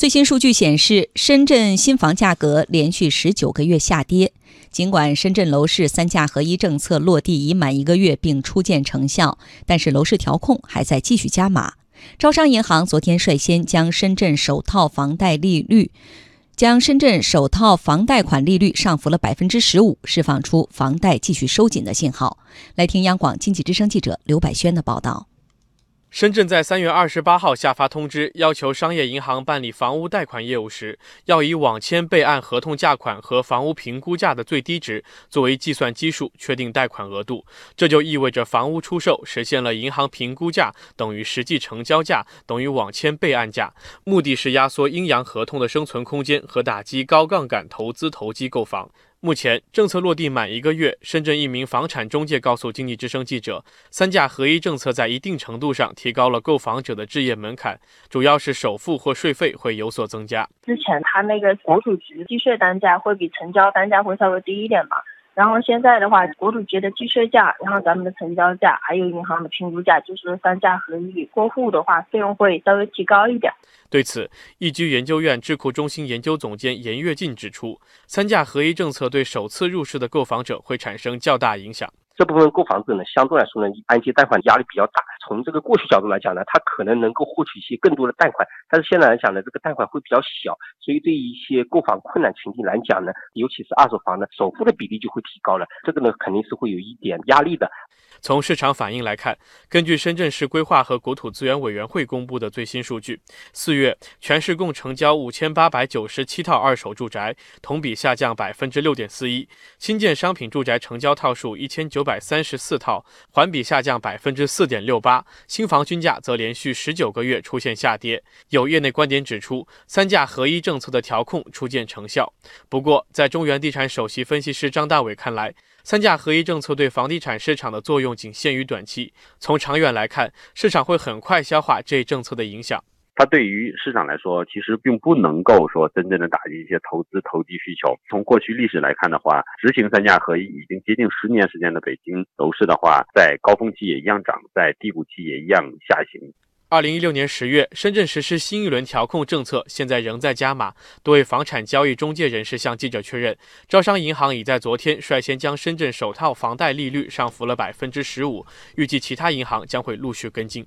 最新数据显示，深圳新房价格连续十九个月下跌。尽管深圳楼市三价合一政策落地已满一个月并初见成效，但是楼市调控还在继续加码。招商银行昨天率先将深圳首套房贷利率，将深圳首套房贷款利率上浮了百分之十五，释放出房贷继续收紧的信号。来听央广经济之声记者刘百轩的报道。深圳在三月二十八号下发通知，要求商业银行办理房屋贷款业务时，要以网签备案合同价款和房屋评估价的最低值作为计算基数，确定贷款额度。这就意味着房屋出售实现了银行评估价等于实际成交价等于网签备案价，目的是压缩阴阳合同的生存空间和打击高杠杆投资投机购房。目前政策落地满一个月，深圳一名房产中介告诉经济之声记者，三价合一政策在一定程度上提高了购房者的置业门槛，主要是首付或税费会有所增加。之前他那个国土局计税单价会比成交单价会稍微低一点嘛。然后现在的话，国土局的计税价，然后咱们的成交价，还有银行的评估价，就是三价合一过户的话，费用会稍微提高一点。对此，易居研究院智库中心研究总监严跃进指出，三价合一政策对首次入市的购房者会产生较大影响。这部分购房者呢，相对来说呢，按揭贷款压力比较大。从这个过去角度来讲呢，他可能能够获取一些更多的贷款，但是现在来讲呢，这个贷款会比较小，所以对于一些购房困难群体来讲呢，尤其是二手房呢，首付的比例就会提高了，这个呢肯定是会有一点压力的。从市场反应来看，根据深圳市规划和国土资源委员会公布的最新数据，四月全市共成交五千八百九十七套二手住宅，同比下降百分之六点四一；新建商品住宅成交套数一千九百三十四套，环比下降百分之四点六八。新房均价则连续十九个月出现下跌。有业内观点指出，三价合一政策的调控初见成效。不过，在中原地产首席分析师张大伟看来，三价合一政策对房地产市场的作用仅限于短期。从长远来看，市场会很快消化这一政策的影响。它对于市场来说，其实并不能够说真正的打击一些投资投机需求。从过去历史来看的话，执行三价合一已经接近十年时间的北京楼市的话，在高峰期也一样涨，在低谷期也一样下行。二零一六年十月，深圳实施新一轮调控政策，现在仍在加码。多位房产交易中介人士向记者确认，招商银行已在昨天率先将深圳首套房贷利率上浮了百分之十五，预计其他银行将会陆续跟进。